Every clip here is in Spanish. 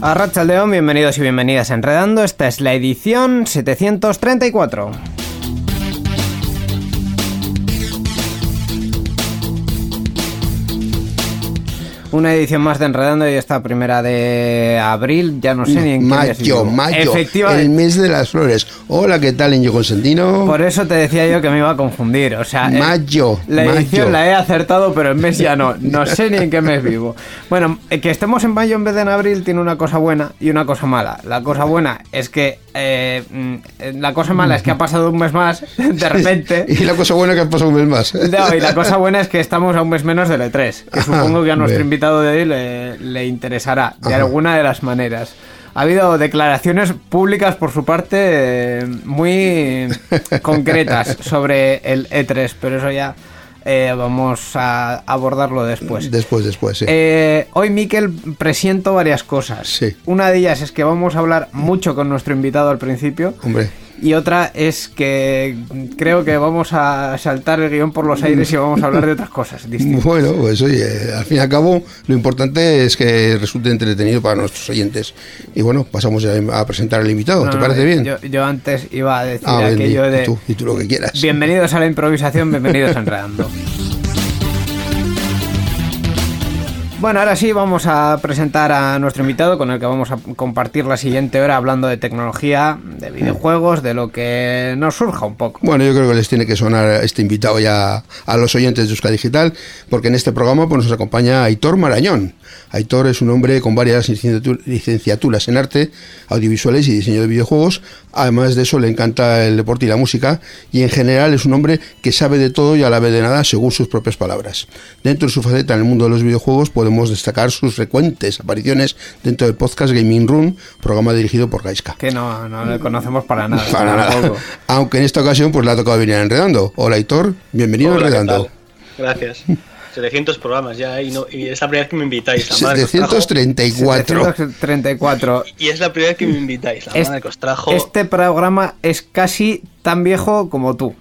A León, bienvenidos y bienvenidas a Enredando. Esta es la edición 734. Una edición más de Enredando y esta primera de abril, ya no sé ni en qué mes Mayo, mayo, el mes de las flores. Hola, ¿qué tal, Íñigo Consentino? Por eso te decía yo que me iba a confundir. O sea, eh, Mayo, la edición mayo. la he acertado, pero en mes ya no. No sé ni en qué mes vivo. Bueno, eh, que estemos en mayo en vez de en abril tiene una cosa buena y una cosa mala. La cosa buena es que. eh, mm, eh, la cosa mala es que ha pasado un mes más, de repente. Y la cosa buena que ha pasado un mes más. No, y la cosa buena es que estamos a un mes menos del E3, que supongo que a nuestro bien. Invitado de hoy le, le interesará, de Ajá. alguna de las maneras. Ha habido declaraciones públicas por su parte eh, muy concretas sobre el E3, pero eso ya eh, vamos a abordarlo después. Después, después, sí. Eh, hoy, Miquel, presiento varias cosas. Sí. Una de ellas es que vamos a hablar mucho con nuestro invitado al principio. Hombre, Y otra es que creo que vamos a saltar el guion por los aires y vamos a hablar de otras cosas distintas. bueno, pues oye, al fin y al cabo, lo importante es que resulte entretenido para nuestros oyentes. Y bueno, pasamos a presentar al invitado. No, ¿Te no, parece bien? Yo, yo antes iba a decir ah, bien, aquello y de... tú, y tú lo que quieras. Bienvenidos a la improvisación, bienvenidos a Enredando. Bueno, ahora sí vamos a presentar a nuestro invitado con el que vamos a compartir la siguiente hora hablando de tecnología, de videojuegos, de lo que nos surja un poco. Bueno, yo creo que les tiene que sonar este invitado ya a los oyentes de Euskadi Digital, porque en este programa pues, nos acompaña Aitor Marañón. Aitor es un hombre con varias licenciatu- licenciaturas en arte, audiovisuales y diseño de videojuegos. Además de eso, le encanta el deporte y la música, y en general es un hombre que sabe de todo y a la vez de nada, según sus propias palabras. Dentro de su faceta en el mundo de los videojuegos, podemos destacar sus frecuentes apariciones dentro del podcast Gaming Room, programa dirigido por Gaiska. Que no, no le conocemos para nada. Para nada. Aunque en esta ocasión pues le ha tocado venir a Enredando. Hola Hitor, bienvenido a Hola, ¿qué Enredando. tal? Gracias. 700 programas ya y, no, y es la primera vez que me invitáis. La madre que os trajo. 734. 734. Y es la primera vez que me invitáis. La Es- madre que os trajo. Este programa es casi tan viejo como tú.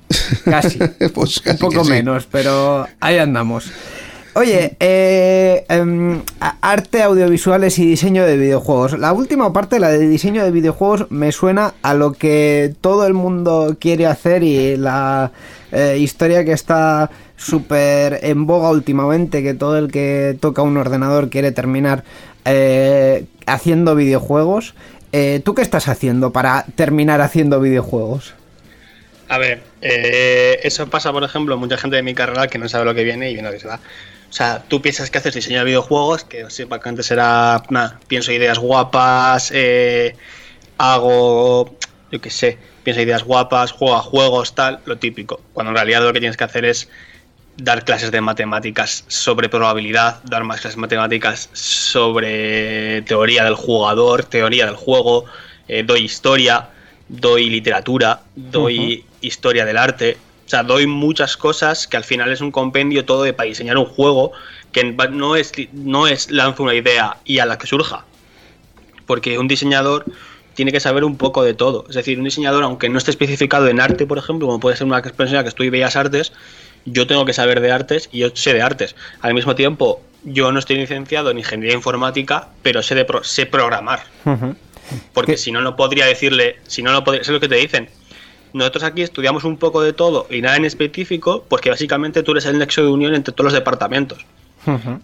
Casi. Pues Un poco sí. menos, pero ahí andamos. Oye, eh, em, arte, audiovisuales y diseño de videojuegos. La última parte, la de diseño de videojuegos, me suena a lo que todo el mundo quiere hacer y la eh, historia que está súper en boga últimamente, que todo el que toca un ordenador quiere terminar eh, haciendo videojuegos. Eh, ¿Tú qué estás haciendo para terminar haciendo videojuegos? A ver, eh, eso pasa, por ejemplo, mucha gente de mi carrera que no sabe lo que viene y viene lo que se va. O sea, tú piensas que haces diseño de videojuegos, que sepa que antes será, nada, pienso ideas guapas, eh, hago, yo qué sé, pienso ideas guapas, juego a juegos, tal, lo típico. Cuando en realidad lo que tienes que hacer es dar clases de matemáticas sobre probabilidad, dar más clases de matemáticas sobre teoría del jugador, teoría del juego, eh, doy historia, doy literatura, doy historia del arte, o sea, doy muchas cosas que al final es un compendio todo de para diseñar un juego que no es, no es lanzo una idea y a la que surja, porque un diseñador tiene que saber un poco de todo. Es decir, un diseñador, aunque no esté especificado en arte, por ejemplo, como puede ser una persona que estudia Bellas Artes, yo tengo que saber de artes y yo sé de artes. Al mismo tiempo, yo no estoy licenciado en ingeniería informática, pero sé, de pro- sé programar. Porque ¿Qué? si no, no podría decirle, si no, no podría, es lo que te dicen. Nosotros aquí estudiamos un poco de todo y nada en específico, porque básicamente tú eres el nexo de unión entre todos los departamentos.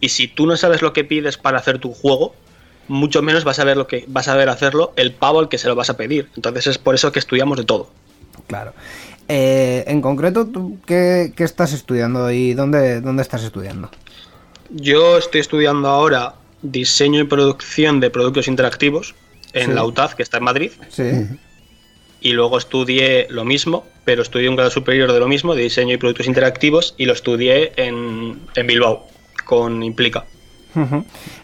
Y si tú no sabes lo que pides para hacer tu juego, mucho menos vas a ver lo que vas a ver hacerlo el pavo al que se lo vas a pedir. Entonces es por eso que estudiamos de todo. Claro. Eh, en concreto, ¿tú qué, qué estás estudiando y dónde, dónde estás estudiando? Yo estoy estudiando ahora diseño y producción de productos interactivos en Sí. la UTAD, que está en Madrid, Sí. y luego estudié lo mismo, pero estudié un grado superior de lo mismo, de diseño y productos interactivos, y lo estudié en, en Bilbao, con Implica.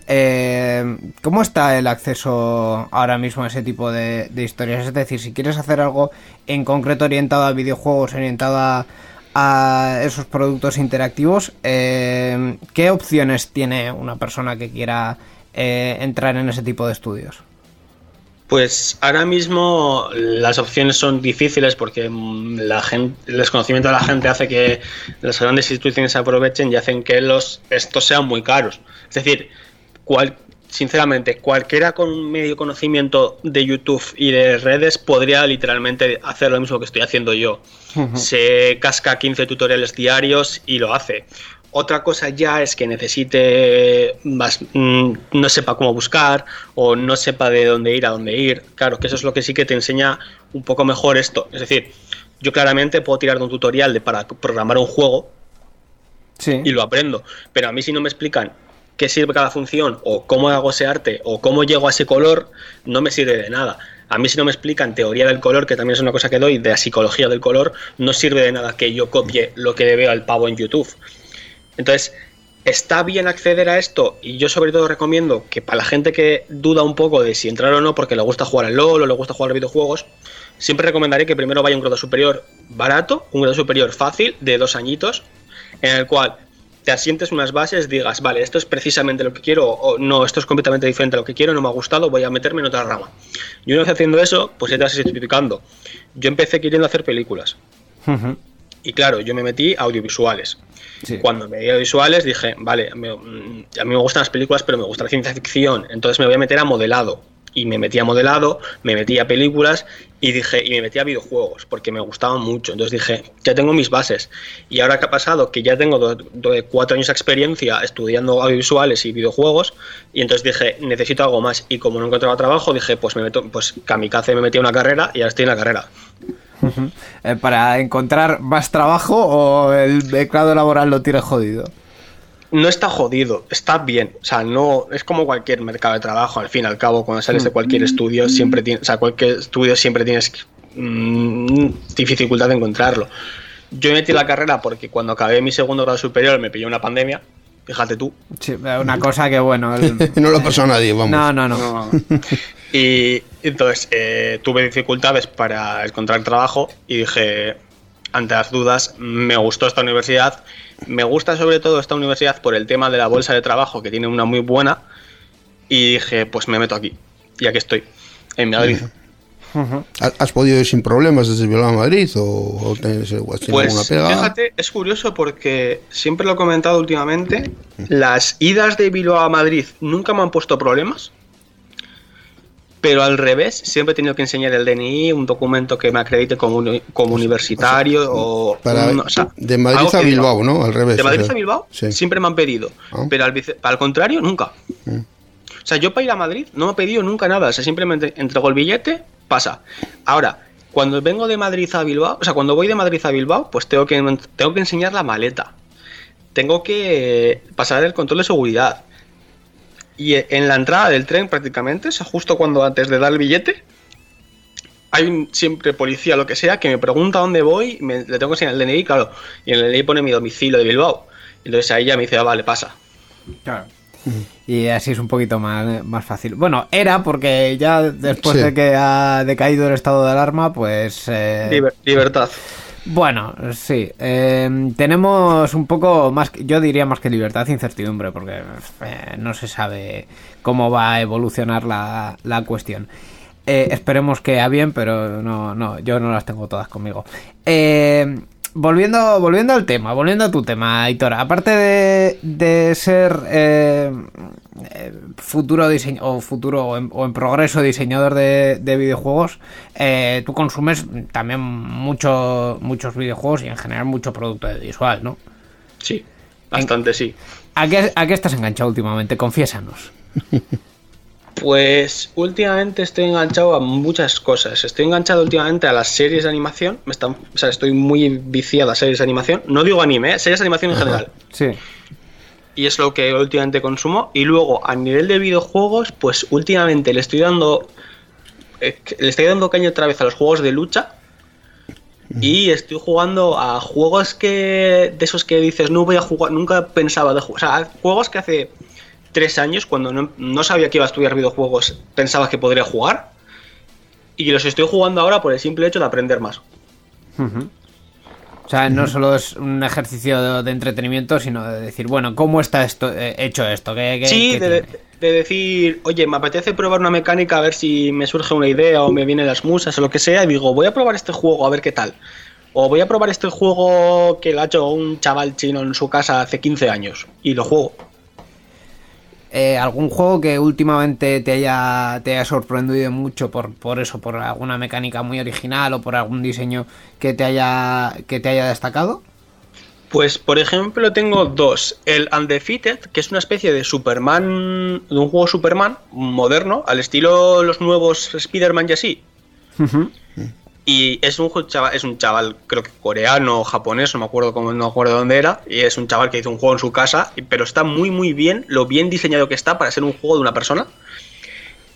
Eh, ¿Cómo está el acceso ahora mismo a ese tipo de, historias? Es decir, si quieres hacer algo en concreto orientado a videojuegos, orientado a, a esos productos interactivos, eh, ¿qué opciones tiene una persona que quiera eh, entrar en ese tipo de estudios? Pues ahora mismo las opciones son difíciles porque mm, la gente, el desconocimiento de la gente hace que las grandes instituciones se aprovechen y hacen que los estos sean muy caros. Es decir, cual, sinceramente, cualquiera con medio conocimiento de YouTube y de redes podría literalmente hacer lo mismo que estoy haciendo yo. Se casca 15 tutoriales diarios y lo hace. Otra cosa ya es que necesite más, mm, no sepa cómo buscar o no sepa de dónde ir a dónde ir. Claro, que eso es lo que sí que te enseña un poco mejor esto. Es decir, yo claramente puedo tirar de un tutorial de para programar un juego Sí. y lo aprendo, pero a mí si no me explican qué sirve cada función o cómo hago ese arte o cómo llego a ese color, no me sirve de nada. A mí si no me explican teoría del color, que también es una cosa que doy, de la psicología del color, no sirve de nada que yo copie lo que veo al pavo en YouTube. Entonces, está bien acceder a esto y yo sobre todo recomiendo que para la gente que duda un poco de si entrar o no porque le gusta jugar al LOL o le gusta jugar a videojuegos, siempre recomendaré que primero vaya a un grado superior barato, un grado superior fácil de dos añitos, en el cual te asientes unas bases, digas, vale, esto es precisamente lo que quiero o no, esto es completamente diferente a lo que quiero, no me ha gustado, voy a meterme en otra rama. Y una vez haciendo eso, pues ya te vas certificando. Yo empecé queriendo hacer películas. Y claro, yo me metí a audiovisuales. Cuando me di visuales dije, vale, mm, a mí me gustan las películas, pero me gusta la ciencia ficción, entonces me voy a meter a modelado. Y me metí a modelado, me metí a películas y dije, y me metí a videojuegos, porque me gustaban mucho. Entonces dije, ya tengo mis bases. Y ahora que ha pasado, que ya tengo do- cuatro años de experiencia estudiando audiovisuales y videojuegos, y entonces dije, necesito algo más. Y como no encontraba trabajo, dije, pues me meto, pues kamikaze me metí a una carrera y ahora estoy en la carrera. Eh, ¿Para encontrar más trabajo o el mercado laboral lo tiene jodido? no está jodido, está bien. O sea, no es como cualquier mercado de trabajo. Al fin y al cabo, cuando sales de cualquier estudio, siempre tienes, o sea, cualquier estudio siempre tienes mm, dificultad de encontrarlo. Yo metí la carrera porque cuando acabé mi segundo grado superior me pilló una pandemia. Fíjate tú. Sí, una cosa que bueno. el- no lo pasó a nadie, vamos. No, no, no. No. Y entonces eh, tuve dificultades para encontrar trabajo y dije, ante las dudas, me gustó esta universidad. Me gusta sobre todo esta universidad por el tema de la bolsa de trabajo, que tiene una muy buena. Y dije, pues me meto aquí. Y aquí estoy, en Madrid. Ujú. ¿Ha- ¿Has podido ir sin problemas desde Bilbao a Madrid o, o tienes, Pues pega? fíjate, es curioso porque siempre lo he comentado últimamente, las idas de Bilbao a Madrid nunca me han puesto problemas, pero al revés, siempre he tenido que enseñar el DNI, un documento que me acredite como, como universitario o, Para, un- o sea, de Madrid a Bilbao, ¿no? Al revés. De o Madrid sea, a Bilbao Sí. siempre me han pedido, Ah. pero al, al contrario, nunca. Mm. O sea, yo para ir a Madrid no me he pedido nunca nada. O sea, simplemente entrego el billete, pasa. Ahora, cuando vengo de Madrid a Bilbao, o sea, cuando voy de Madrid a Bilbao, pues tengo que, tengo que enseñar la maleta. Tengo que pasar el control de seguridad. Y en la entrada del tren prácticamente, o sea, justo cuando antes de dar el billete, hay un siempre policía, lo que sea, que me pregunta dónde voy, me, le tengo que enseñar el DNI, claro, y en el DNI pone mi domicilio de Bilbao. Entonces ahí ya me dice, ah, vale, pasa. Claro. Y así es un poquito más, más fácil. Bueno, era porque ya después Sí. de que ha decaído el estado de alarma, pues... eh, Liber- libertad. Bueno, sí. eh, tenemos un poco más, yo diría más que libertad, incertidumbre, porque eh, no se sabe cómo va a evolucionar la, la cuestión. Eh, esperemos que a bien, pero no, no, yo no las tengo todas conmigo. Eh, volviendo, volviendo al tema, volviendo a tu tema, Aitor, aparte de, de ser eh, eh, futuro diseño o futuro o en, o en progreso diseñador de, de videojuegos, eh, tú consumes también mucho, muchos videojuegos y en general mucho producto visual, ¿no? Sí, bastante sí. ¿A qué, ¿A qué estás enganchado últimamente? Confiésanos. Pues últimamente estoy enganchado a muchas cosas. Estoy enganchado últimamente a las series de animación. Me están, o sea, estoy muy viciado a series de animación. No digo anime, ¿eh? series de animación en general. Sí. y es lo que últimamente consumo. Y luego, a nivel de videojuegos, pues últimamente le estoy dando. eh, le estoy dando caña otra vez a los juegos de lucha. Y estoy jugando a juegos que. de esos que dices, no voy a jugar, nunca pensaba de jugar. O sea, juegos que hace tres años, cuando no, no sabía que iba a estudiar videojuegos, pensaba que podría jugar. Y los estoy jugando ahora por el simple hecho de aprender más. O sea, no solo es un ejercicio de, de entretenimiento, sino de decir, bueno, ¿cómo está esto eh, hecho esto? ¿Qué, qué- Sí, qué de, tiene? de decir, oye, me apetece probar una mecánica a ver si me surge una idea o me vienen las musas o lo que sea, y digo, voy a probar este juego a ver qué tal. O voy a probar este juego que lo ha hecho un chaval chino en su casa hace 15 años y lo juego. Eh, ¿Algún juego que últimamente te haya, te haya sorprendido mucho por, por eso, por alguna mecánica muy original o por algún diseño que te haya, que te haya destacado? Pues, por ejemplo, tengo dos. El Undefeated, que es una especie de Superman, de un juego Superman moderno, al estilo los nuevos Spider-Man y así. Y es un, chaval, es un chaval, creo que coreano o japonés, no me acuerdo cómo, no me acuerdo dónde era. Y es un chaval que hizo un juego en su casa, pero está muy, muy bien, lo bien diseñado que está para ser un juego de una persona.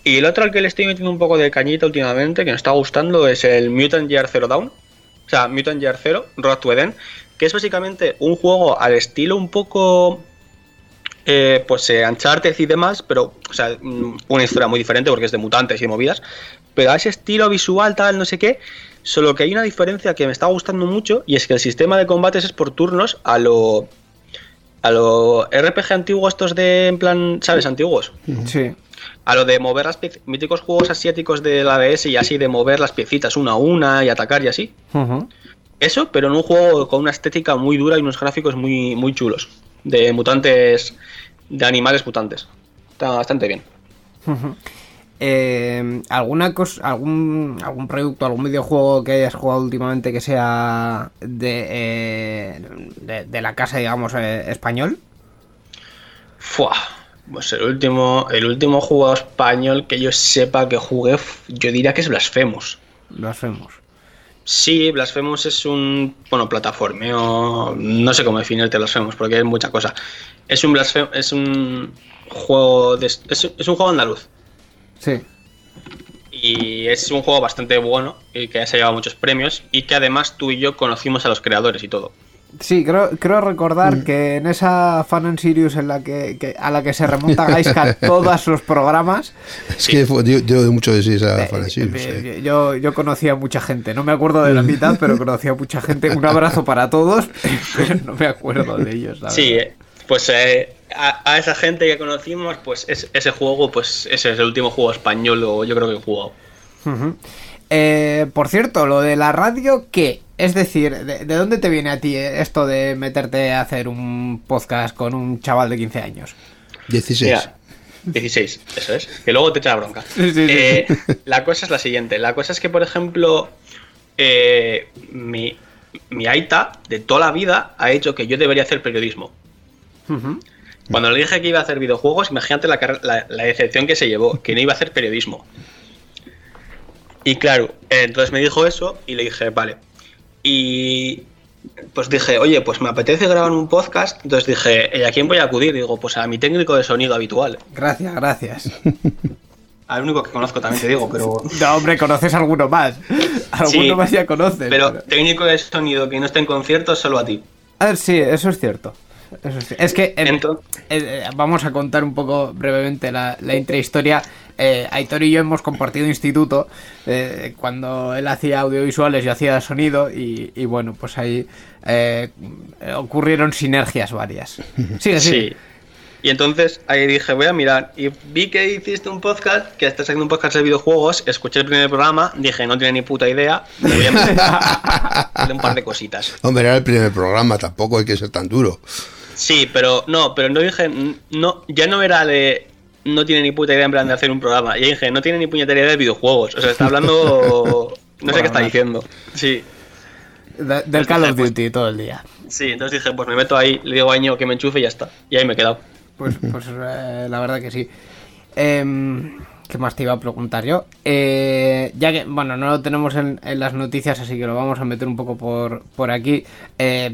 Y el otro al que le estoy metiendo un poco de cañita últimamente, que me está gustando, es el Mutant Year Zero Dawn. O sea, Mutant Year Zero, Road to Eden, que es básicamente un juego al estilo un poco. Eh, pues eh, Uncharted y demás, pero, o sea, mm, una historia muy diferente porque es de mutantes y de movidas, pero a ese estilo visual, tal, no sé qué, solo que hay una diferencia que me está gustando mucho y es que el sistema de combates es por turnos a lo. a lo RPG antiguo, estos de, en plan, ¿sabes? Antiguos. Sí. A lo de mover las piezas, míticos juegos asiáticos de la DS y así de mover las piecitas una a una y atacar y así. Eso, pero en un juego con una estética muy dura y unos gráficos muy, muy chulos. De mutantes, de animales mutantes. Está bastante bien. Eh, ¿Alguna cosa, algún, algún producto, algún videojuego que hayas jugado últimamente que sea de, eh, de, de la casa, digamos, eh, español? Fua. Pues el último, el último juego español que yo sepa que jugué, yo diría que es Blasphemous. Lo hacemos. Sí, Blasphemous es un, bueno, plataformeo, no sé cómo definirte Blasphemous porque hay mucha cosa. Es un Blasphemous, es un juego de, es, es un juego andaluz Sí. y es un juego bastante bueno y que se ha llevado muchos premios y que además tú y yo conocimos a los creadores y todo. Sí, creo, creo recordar que en esa Fan and Sirius en la que, que- a la que se remonta Gaiska todos los programas, Es que fue- dio, dio mucho de sí esa eh, Fanasy, no eh, sé. yo, yo conocía a mucha gente. No me acuerdo de la mitad, pero conocía a mucha gente. Un abrazo para todos, pero no me acuerdo de ellos. la Sí, verdad. Pues eh, a, a esa gente que conocimos, pues es- ese juego, pues ese es el último juego español o yo creo que he jugado. Eh, por cierto, lo de la radio, ¿qué? Es decir, ¿de, de dónde te viene a ti eh, esto de meterte a hacer un podcast con un chaval de 15 años? 16. Mira, 16, eso es. Que luego te echa la bronca. Sí, sí, sí. Eh, la cosa es la siguiente. La cosa es que, por ejemplo, eh, mi, mi Aita de toda la vida ha hecho que yo debería hacer periodismo. Cuando le dije que iba a hacer videojuegos, imagínate la, la, la decepción que se llevó, que no iba a hacer periodismo. Y claro, entonces me dijo eso y le dije, vale. Y pues dije, oye, pues me apetece grabar un podcast. Entonces dije, ¿y a quién voy a acudir? Digo, pues a mi técnico de sonido habitual. Gracias, gracias. Al único que conozco también te digo, pero. No, hombre, conoces alguno más. Alguno Sí, más ya conoces. Pero técnico de sonido que no esté en conciertos, solo a ti. A ver, sí, eso es cierto. Eso es, que eh, eh, eh, vamos a contar un poco brevemente la, la intrahistoria. Eh, Aitor y yo hemos compartido instituto eh, cuando él hacía audiovisuales, yo hacía sonido y, y bueno, pues ahí eh, ocurrieron sinergias varias. Sigue. Sí. Y entonces ahí dije, voy a mirar. Y vi que hiciste un podcast, que estás haciendo un podcast de videojuegos. Escuché el primer programa, dije, no tiene ni puta idea. Me voy a meter un par de cositas. Hombre, era el primer programa, tampoco hay que ser tan duro. Sí, pero no, pero no dije, no, ya no era de. No tiene ni puta idea en plan de hacer un programa. Ya dije, no tiene ni puñetera idea de videojuegos. O sea, está hablando. No sé qué está diciendo. Sí. De- del Call of Duty todo el día. Sí, entonces dije, pues me meto ahí, le digo a Año que me enchufe y ya está. Y ahí me he quedado. Pues, pues eh, la verdad que sí. Em, ¿Qué más te iba a preguntar yo? Eh, ya que, bueno, no lo tenemos en, en las noticias, así que lo vamos a meter un poco por, por aquí. Eh,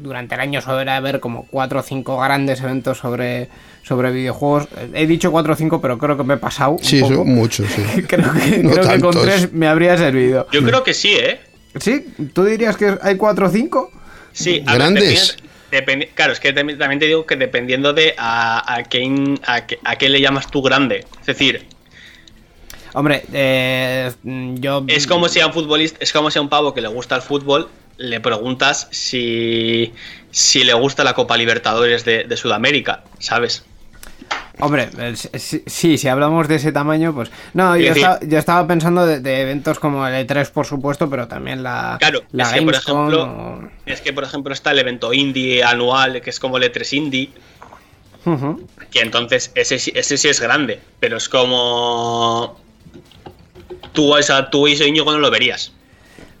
durante el año suele haber como cuatro o cinco grandes eventos sobre, sobre videojuegos. He dicho cuatro o cinco, pero creo que me he pasado. un Sí, poco. son muchos, sí. creo que, No creo que con tantos. tres me habría servido. Yo creo que sí, ¿eh? ¿Sí? ¿Tú dirías que hay cuatro o cinco? Sí, a ver, Grandes. dependi- claro, es que también te digo que dependiendo de a, a, quién, a, qué, a qué le llamas tú grande. Es decir, Hombre, eh, yo... es como si a un futbolista, es como si a un pavo que le gusta el fútbol le preguntas si, si le gusta la Copa Libertadores de, de Sudamérica, ¿sabes? Hombre, el- sí, si hablamos de ese tamaño, pues... No, yo, estaba, yo estaba pensando de, de eventos como el E3, por supuesto, pero también la, Claro, la es que, por ejemplo, o- es que por ejemplo está el evento indie anual, que es como el E3 Indie, que entonces ese, ese sí es grande, pero es como... Tú, a esa, tú ese Íñigo no lo verías.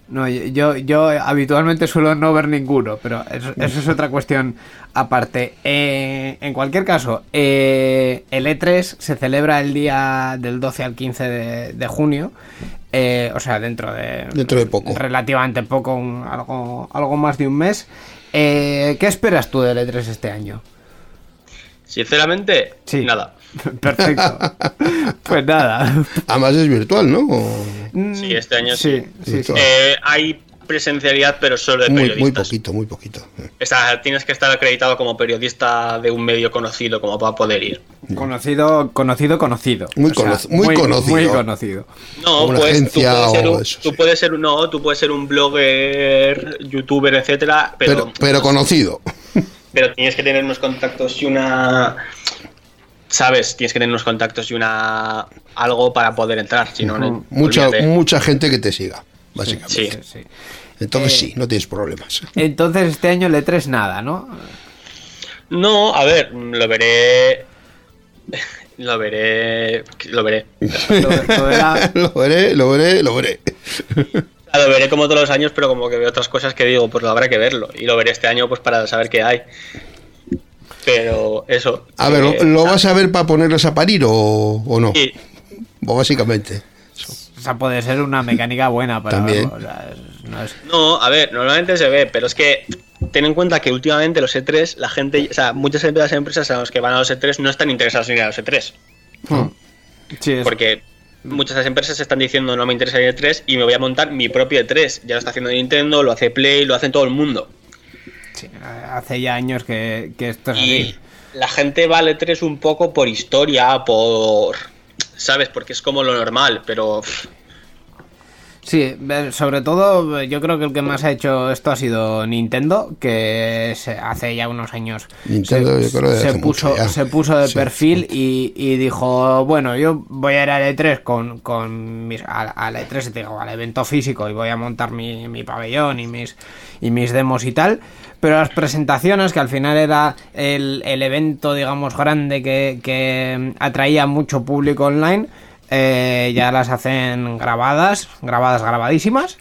No, yo, yo habitualmente suelo no ver ninguno, pero eso, eso es otra cuestión aparte. Eh, en cualquier caso, eh, el E3 se celebra el día del 12 al 15 de, de junio, eh, o sea, dentro de... Dentro de poco. Relativamente poco, un- algo, algo más de un mes. Eh, ¿Qué esperas tú del E3 este año? Sinceramente, Sí. nada. Perfecto. pues nada. Además es virtual, ¿no? O- Sí, este año sí. Sí, sí. Eh, hay presencialidad, pero solo de Muy, muy periodistas. poquito, muy poquito. O sea, tienes que estar acreditado como periodista de un medio conocido como para poder ir. Conocido, conocido, conocido. Muy conoc- muy conocido. Muy conocido. No, Una pues agencia tú puedes ser o un, eso, tú sí. puedes ser un- no, tú puedes ser un blogger, youtuber, etcétera, pero, Pero, pero conocido. pero tienes que tener unos contactos y una sabes, tienes que tener unos contactos y una algo para poder entrar, si no, no Mucha, mucha gente que te siga, básicamente. Sí. Sí, sí. Entonces Eh, sí, no tienes problemas. Entonces este año le tres nada, ¿no? No, a ver, lo veré lo veré lo veré. Lo, lo verá- lo veré, lo veré, lo veré. Lo veré como todos los años, pero como que veo otras cosas que digo, pues habrá que verlo. Y lo veré este año pues para saber qué hay. Pero eso. A ver, ¿lo, eh, lo vas a ver para ponerlos a parir o, o no? sí, O básicamente. o sea, puede ser una mecánica buena para También. o sea, no es- No, a ver, normalmente se ve, pero es que ten en cuenta que últimamente los E3, la gente, o sea, muchas de las empresas a los que van a los E3 no están interesadas en ir a los E3. Sí, es- Porque muchas de las empresas están diciendo no me interesa el E3 y me voy a montar mi propio E3. Ya lo está haciendo Nintendo, lo hace Play, lo hace todo el mundo. Sí, hace ya años que, que esto es Y así. la gente va al E3 un poco por historia, por... ¿Sabes? Porque es como lo normal, pero... pff, Sí, ver, sobre todo yo creo que el que más ha hecho esto ha sido Nintendo, que se- hace ya unos años Nintendo, se, yo creo que se hace puso, se puso de Sí, perfil y, y dijo, bueno, yo voy a ir al E3 con, con mis, al, al E3, te digo, al evento físico y voy a montar mi, mi pabellón y mis, y mis demos y tal, pero las presentaciones, que al final era el, el evento, digamos, grande que, que atraía mucho público online, eh, ya las hacen grabadas, grabadas, grabadísimas.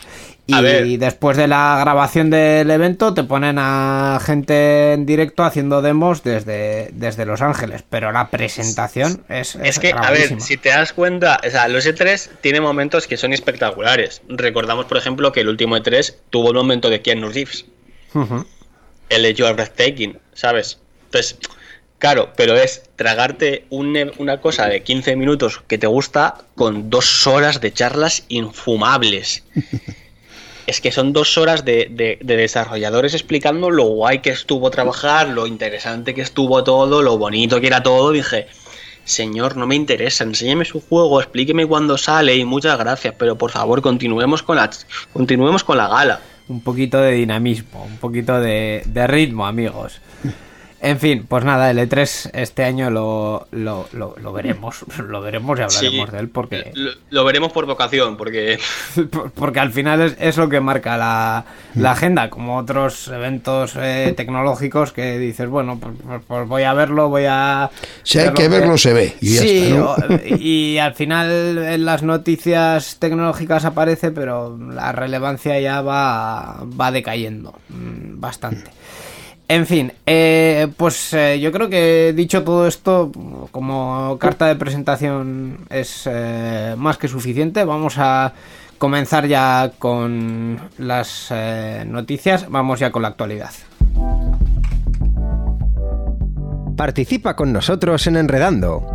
Y después de la grabación del evento te ponen a gente en directo haciendo demos desde, desde Los Ángeles. Pero la presentación es, Es que, a ver, si te das cuenta, o sea, los E3 tiene momentos que son espectaculares. Recordamos, por ejemplo, que el último E3 tuvo el momento de Keanu Reeves, Ujú. el de Breathtaking, ¿sabes? Entonces, claro, pero es tragarte un una cosa de 15 minutos que te gusta con dos horas de charlas infumables. Es que son dos horas de, de- de desarrolladores explicando lo guay que estuvo trabajar, lo interesante que estuvo todo, lo bonito que era todo. Dije, señor, no me interesa, enséñeme su juego, explíqueme cuándo sale y muchas gracias, pero por favor continuemos con la, continuemos con la gala. Un poquito de dinamismo, un poquito de, de ritmo, amigos. En fin, pues nada, el E3 este año lo, lo, lo- lo veremos. Lo veremos y hablaremos Sí, de él porque... Lo, lo veremos por vocación, porque Porque al final es, es lo que marca la, la agenda, como otros eventos eh, tecnológicos que dices, bueno, pues, pues- pues voy a verlo, voy a... Si hay que verlo, se ve. Y ya sí, está, ¿no? o- y al final en las noticias tecnológicas aparece, pero la relevancia ya va, va decayendo mm, bastante. En fin, eh, pues eh, yo creo que dicho todo esto, como carta de presentación es eh, más que suficiente. Vamos a comenzar ya con las noticias. Vamos ya con la actualidad. Participa con nosotros en Enredando.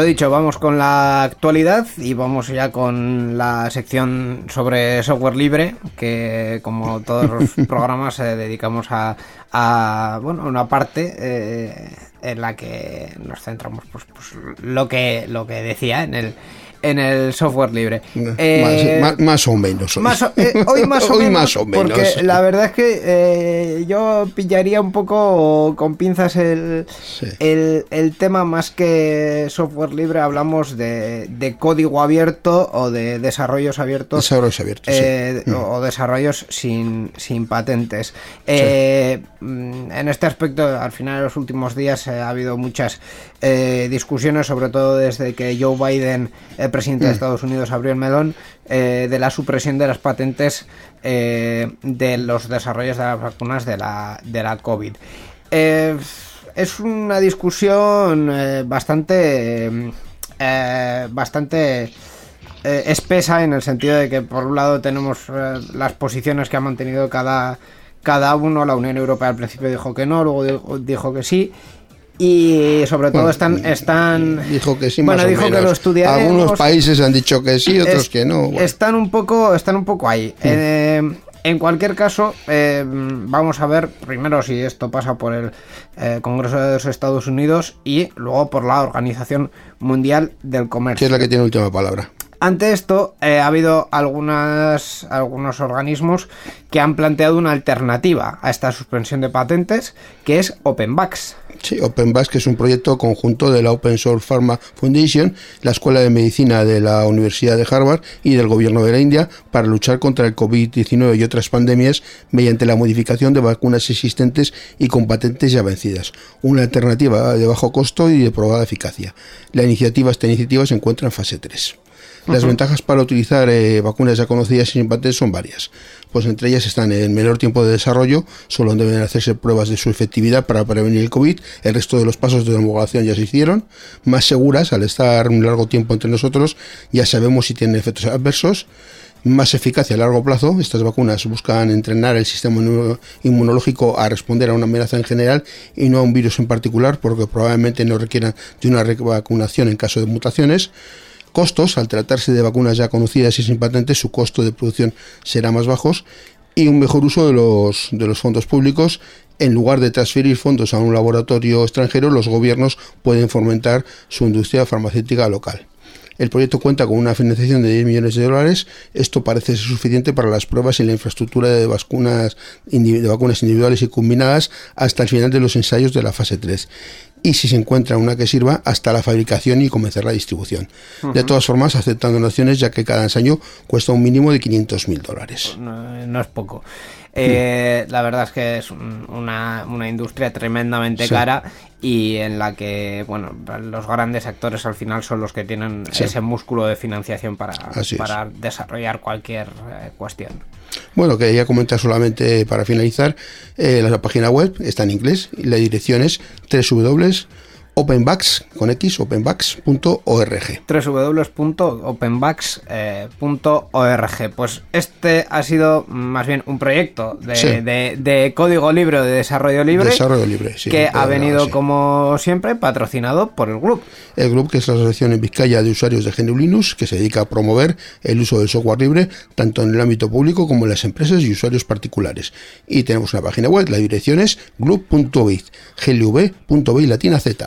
Lo dicho, vamos con la actualidad y vamos ya con la sección sobre software libre, que como todos los programas eh, dedicamos a, a, bueno, una parte eh, en la que nos centramos pues, pues lo que lo que decía en el en el software libre. Eh, más, más- más o menos. hoy. más o- eh, hoy más o Hoy menos, más o menos. porque la verdad es que eh, yo pillaría un poco con pinzas el, Sí. el, el tema más que software libre, hablamos de, de código abierto o de desarrollos abiertos. Desarrollos abiertos, sí. eh, o, o desarrollos sin, sin patentes. Eh, mm, En este aspecto, al final de los últimos días eh, ha habido muchas eh, discusiones, sobre todo desde que Joe Biden, el presidente Mm. de Estados Unidos, abrió el melón eh, de la supresión de las patentes eh, de los desarrollos de las vacunas de la, de la COVID. Eh, es una discusión eh, bastante... eh, bastante eh, espesa en el sentido de que por un lado tenemos eh, las posiciones que ha mantenido cada, cada uno, la Unión Europea al principio dijo que no, luego dijo que sí. Y sobre todo Bueno, están, están Dijo que sí, bueno, más o dijo que menos. lo estudiaremos. Algunos países han dicho que sí, otros Es- que no. Bueno. Están un poco, están un poco ahí. Eh, en cualquier caso, eh, vamos a ver primero si esto pasa por el eh, Congreso de los Estados Unidos y luego por la Organización Mundial del que Comercio. es la que tiene última palabra. Ante esto, eh, ha habido algunas, algunos organismos que han planteado una alternativa a esta suspensión de patentes, que es OpenBax. Sí, OpenBax, que es un proyecto conjunto de la Open Source Pharma Foundation, la Escuela de Medicina de la Universidad de Harvard y del Gobierno de la India para luchar contra el COVID-19 y otras pandemias mediante la modificación de vacunas existentes y con patentes ya vencidas. Una alternativa de bajo costo y de probada eficacia. La iniciativa, esta iniciativa se encuentra en fase 3. Las ventajas para utilizar eh, vacunas ya conocidas y sin patentes son varias. Pues entre ellas están el menor tiempo de desarrollo, solo deben hacerse pruebas de su efectividad para prevenir el COVID, el resto de los pasos de homologación ya se hicieron, más seguras, al estar un largo tiempo entre nosotros, ya sabemos si tienen efectos adversos, más eficacia a largo plazo. Estas vacunas buscan entrenar el sistema inmu- inmunológico a responder a una amenaza en general y no a un virus en particular, porque probablemente no requieran de una revacunación en caso de mutaciones. Costos, al tratarse de vacunas ya conocidas y sin patentes, su costo de producción será más bajos y un mejor uso de los, de los fondos públicos. En lugar de transferir fondos a un laboratorio extranjero, los gobiernos pueden fomentar su industria farmacéutica local. El proyecto cuenta con una financiación de 10 millones de dólares. Esto parece ser suficiente para las pruebas y la infraestructura de vacunas, de vacunas individuales y combinadas hasta el final de los ensayos de la fase 3. Y si se encuentra una que sirva, hasta la fabricación y comenzar la distribución. De todas formas, aceptando donaciones, ya que cada ensayo cuesta un mínimo de 500 mil dólares. No, no es poco. Eh, La verdad es que es un- una, una industria tremendamente Sí. cara y en la que, bueno, los grandes actores al final son los que tienen Sí. ese músculo de financiación para, desarrollar cualquier eh, cuestión. Bueno, quería comentar solamente para finalizar, eh, la página web está en inglés y la dirección es www.openbax, con X, openbacks.org. www.openbacks.org. Pues este ha sido más bien un proyecto de, Sí. de- de código libre o de desarrollo libre. Desarrollo libre, sí, que ha venido, como siempre, patrocinado por el grupo. El grupo que es la Asociación en Vizcaya de Usuarios de GNU Linux, que se dedica a promover el uso del software libre tanto en el ámbito público como en las empresas y usuarios particulares. Y tenemos una página web, la dirección es glub.bit, glv.bit latina z.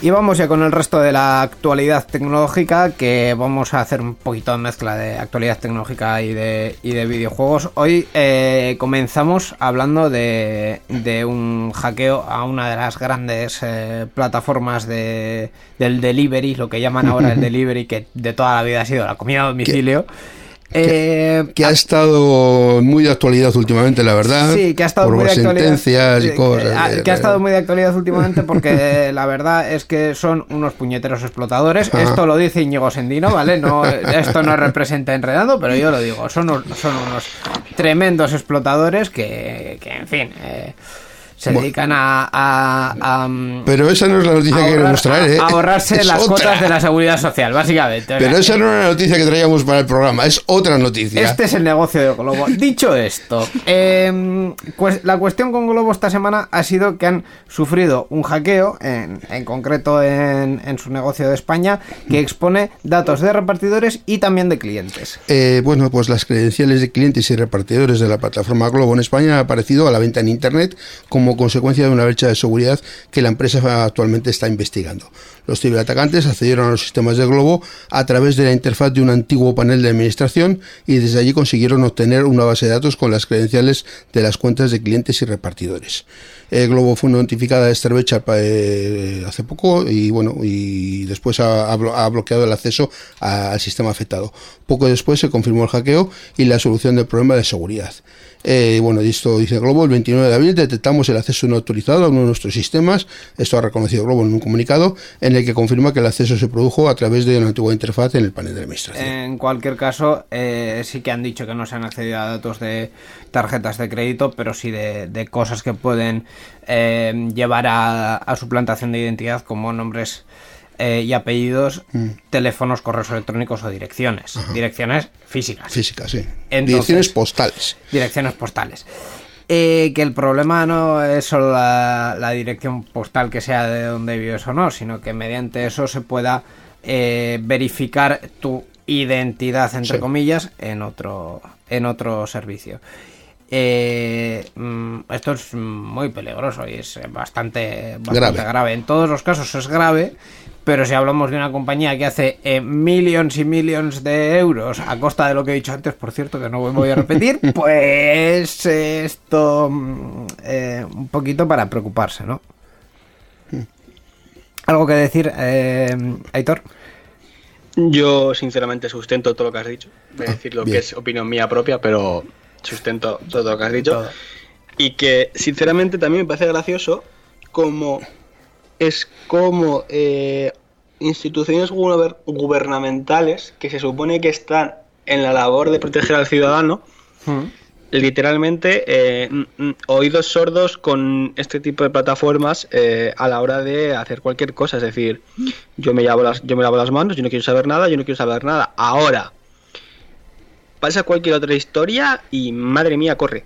Y vamos ya con el resto de la actualidad tecnológica, que vamos a hacer un poquito de mezcla de actualidad tecnológica y de, y de videojuegos. Hoy eh, comenzamos hablando de, de un hackeo a una de las grandes eh, plataformas de, del delivery, lo que llaman ahora el delivery, que de toda la vida ha sido la comida a domicilio. Eh, Que ha estado muy de actualidad últimamente, la verdad. Sí, que ha estado por muy de actualidad. sentencias y Eh, cosas. de- que ha estado muy de actualidad últimamente porque la verdad es que son unos puñeteros explotadores. Esto lo dice Íñigo Sendino, ¿vale? No, esto no representa enredando, pero yo lo digo. Son, unos- son unos tremendos explotadores que, que en fin, eh, se Bueno. dedican a... a- a, mm, Pero esa no es la noticia que queremos traer, ¿eh? a ahorrarse Es las otra. cuotas de la seguridad social, básicamente. Pero esa no era la noticia que traíamos para el programa, es otra noticia. Este es el negocio de Globo. Dicho esto, eh, pues la cuestión con Globo esta semana ha sido que han sufrido un hackeo, en, en concreto en, en su negocio de España, que expone datos de repartidores y también de clientes. Eh, bueno, pues las credenciales de clientes y repartidores de la plataforma Globo en España han aparecido a la venta en Internet como consecuencia de una brecha de seguridad que la empresa actualmente está investigando. Los ciberatacantes accedieron a los sistemas de Globo a través de la interfaz de un antiguo panel de administración y desde allí consiguieron obtener una base de datos con las credenciales de las cuentas de clientes y repartidores. Eh, Globo fue notificada de esta brecha eh, hace poco y bueno y después ha, ha blo- ha bloqueado el acceso al sistema afectado. Poco después se confirmó el hackeo y la solución del problema de seguridad. Eh, bueno, esto dice Globo, el 29 de abril detectamos el acceso no autorizado a uno de nuestros sistemas, esto ha reconocido Globo en un comunicado, en el que confirma que el acceso se produjo a través de una antigua interfaz en el panel de administración. En cualquier caso, eh, sí que han dicho que no se han accedido a datos de tarjetas de crédito, pero sí de, de cosas que pueden eh, llevar a, a suplantación de identidad como nombres eh, y apellidos, Mm. teléfonos, correos electrónicos o direcciones. Direcciones físicas. Física, sí. Entonces- Direcciones postales. Direcciones postales. Eh, que el problema no es solo la, la dirección postal que sea de donde vives o no, sino que mediante eso se pueda eh, verificar tu identidad, entre Sí. comillas, en otro, en otro servicio. Eh, mm, esto es muy peligroso y es bastante, bastante Grave. grave. En todos los casos es grave, pero si hablamos de una compañía que hace eh, millions y millions de euros a costa de lo que he dicho antes, por cierto, que no me voy a repetir, pues eh, esto mm, eh, un poquito para preocuparse, ¿no? ¿Algo que decir, eh, Aitor? Yo, sinceramente, sustento todo lo que has dicho. Voy a decir lo bien. que es opinión mía propia, pero sustento todo lo que has dicho. Todo. Y que, sinceramente, también me parece gracioso como es como eh, instituciones guber- gubernamentales que se supone que están en la labor de proteger al ciudadano, literalmente eh, oídos sordos con este tipo de plataformas eh, a la hora de hacer cualquier cosa. Es decir, yo me, lavo las, yo me lavo las manos, yo no quiero saber nada, yo no quiero saber nada. Ahora, pasa cualquier otra historia y madre mía, corre.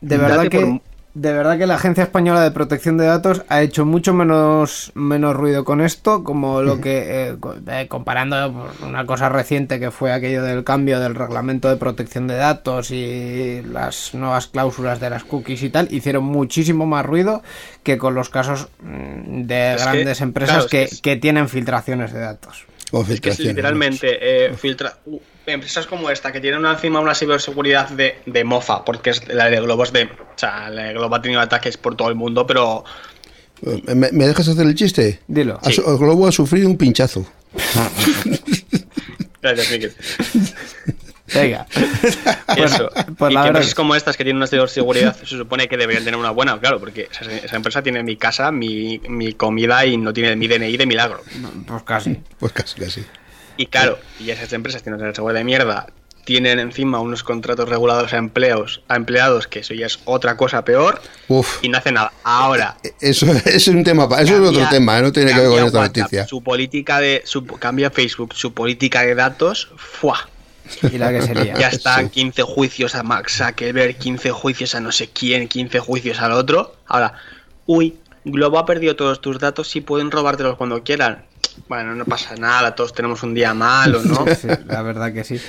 De verdad Date que por- de verdad que la Agencia Española de Protección de Datos ha hecho mucho menos menos ruido con esto, como lo que eh, eh, comparando pues, una cosa reciente que fue aquello del cambio del reglamento de protección de datos y las nuevas cláusulas de las cookies y tal, hicieron muchísimo más ruido que con los casos mm, de Es que, grandes empresas claro, es que, que es- que tienen filtraciones de datos. O Es que es filtraciones, literalmente eh, filtra. Empresas como esta, que tienen encima una ciberseguridad de, de mofa, porque es la de Globo es de. O sea, la de Globo ha tenido ataques por todo el mundo, pero. ¿no? ¿Me, me dejas hacer el chiste? Dilo. Su- El globo ha sufrido un pinchazo. Gracias, Miguel. Venga. Eso. pues y que empresas es- como estas que tienen una ciberseguridad se supone que deberían tener una buena, claro, porque esa, esa empresa tiene mi casa, mi, mi comida y no tiene mi DNI de milagro. Pues casi. Pues casi, casi. Y claro, y esas empresas tienen una seguridad de mierda, tienen encima unos contratos regulados a empleos, a empleados, que eso ya es otra cosa peor, Uf, y no hace nada. Ahora, eso es un tema, eso es otro tema, ¿eh? no tiene que ver con esta WhatsApp, noticia. Su política de. Su, cambia Facebook, su política de datos, ¡fua! Y la que sería. Ya está, Sí. 15 juicios a Max Zuckerberg, 15 juicios a no sé quién, 15 juicios al otro. Ahora, uy, Globo ha perdido todos tus datos y pueden robártelos cuando quieran. Bueno, no pasa nada, todos tenemos un día malo, ¿no? Sí, la verdad que sí.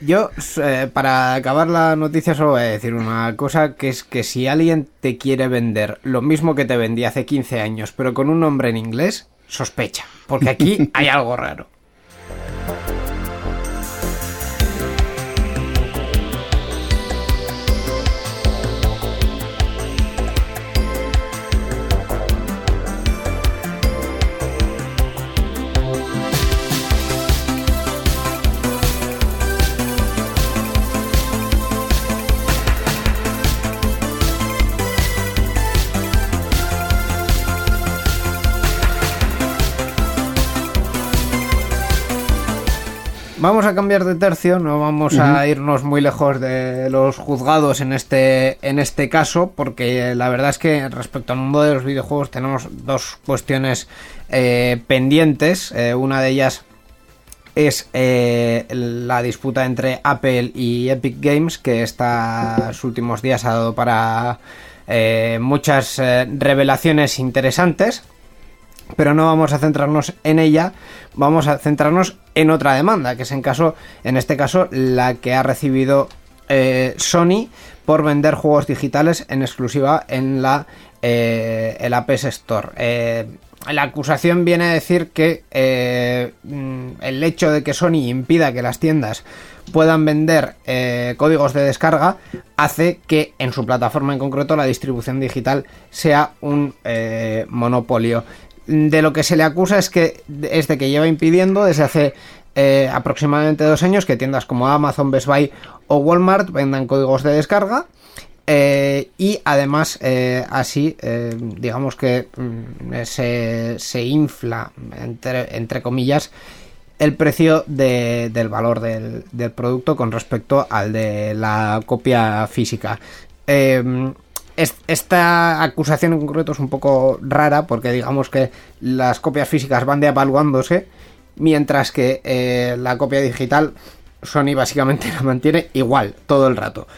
Yo, eh, para acabar la noticia, solo voy a decir una cosa, que es que si alguien te quiere vender lo mismo que te vendí hace 15 años, pero con un nombre en inglés, sospecha, porque aquí hay algo raro. Vamos a cambiar de tercio, no vamos a irnos muy lejos de los juzgados en este, en este caso, porque la verdad es que respecto al mundo de los videojuegos tenemos dos cuestiones eh, pendientes. Eh, una de ellas es eh, la disputa entre Apple y Epic Games, que estos últimos días ha dado para muchas revelaciones interesantes pero no vamos a centrarnos en ella, vamos a centrarnos en otra demanda, que es en caso, en este caso, la que ha recibido eh, Sony por vender juegos digitales en exclusiva en la eh, el Apex Store. Eh, la acusación viene a decir que eh, mm, el hecho de que Sony impida que las tiendas puedan vender códigos de descarga hace que en su plataforma en concreto la distribución digital sea un monopolio de lo que se le acusa es que es de que lleva impidiendo desde hace eh, aproximadamente dos años que tiendas como Amazon, Best Buy o Walmart vendan códigos de descarga eh, y además eh, así digamos que mm, se, se infla entre, entre comillas el precio de- del valor del, del producto con respecto al de la copia física. Es- esta acusación en concreto es un poco rara porque digamos que las copias físicas van devaluándose mientras que eh, la copia digital Sony básicamente la mantiene igual todo el rato.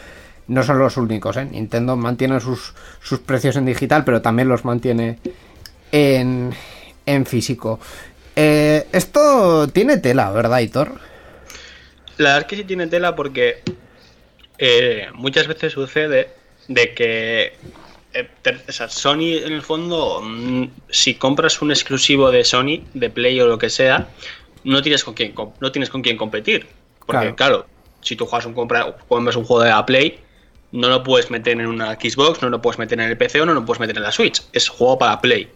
No son los únicos, ¿eh? Nintendo mantiene sus, sus precios en digital, pero también los mantiene en, en físico. Eh, esto tiene tela, ¿verdad, Hitor? La verdad es que sí tiene tela porque eh, muchas veces sucede de que eh, o sea, Sony en el fondo, mm, si compras un exclusivo de Sony, de Play o lo que sea, no tienes con quién, no tienes con quién competir. Porque Claro. claro, si tú juegas un, compra, compras un juego de la Play, no lo puedes meter en una Xbox, no lo puedes meter en el PC o no lo puedes meter en la Switch. Es juego para Play.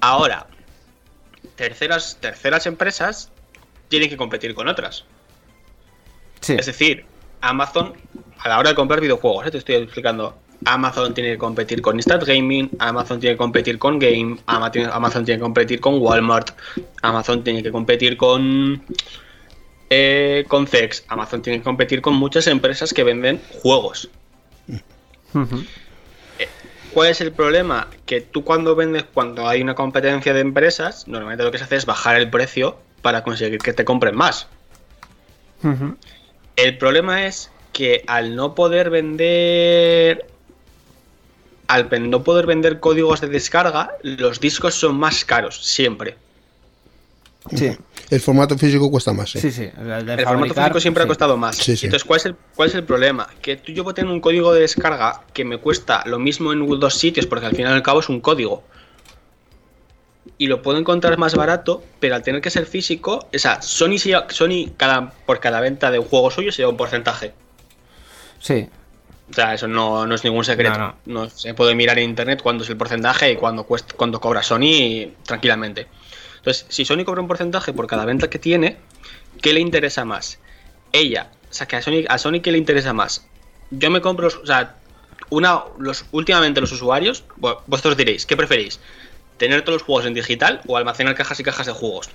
Ahora, terceras, terceras empresas tienen que competir con otras. Sí. Es decir, Amazon, a la hora de comprar videojuegos, ¿eh? te estoy explicando, Amazon tiene que competir con Instant Gaming, Amazon tiene que competir con Game, Amazon tiene que competir con Walmart, Amazon tiene que competir con eh, con Zex, Amazon tiene que competir con muchas empresas que venden juegos. Ujú. ¿Cuál es el problema? Que tú cuando vendes, cuando hay una competencia de empresas, normalmente lo que se hace es bajar el precio para conseguir que te compren más. El problema es que al no poder vender. Al no poder vender códigos de descarga, los discos son más caros, siempre. Sí, El formato físico cuesta más. ¿eh? sí, sí. El, de El formato físico siempre ha costado más. Sí, sí. Entonces, ¿cuál es, el, ¿cuál es el problema? Que tú yo puedo tener un código de descarga que me cuesta lo mismo en dos sitios, porque al final y al cabo es un código. y lo puedo encontrar más barato, pero al tener que ser físico, o sea, Sony, Sony cada, por cada venta de un juego suyo se lleva un porcentaje. Sí. O sea, eso no, no es ningún secreto. No, No, se puede mirar en internet cuándo es el porcentaje y cuándo, cuesta, cobra Sony tranquilamente. Entonces, si Sony cobra un porcentaje por cada venta que tiene, ¿qué le interesa más? Ella, o sea, que a Sony, a Sony ¿qué le interesa más? Yo me compro, o sea, una, los, últimamente los usuarios, vo- vosotros diréis, ¿qué preferís? ¿Tener todos los juegos en digital o almacenar cajas y cajas de juegos?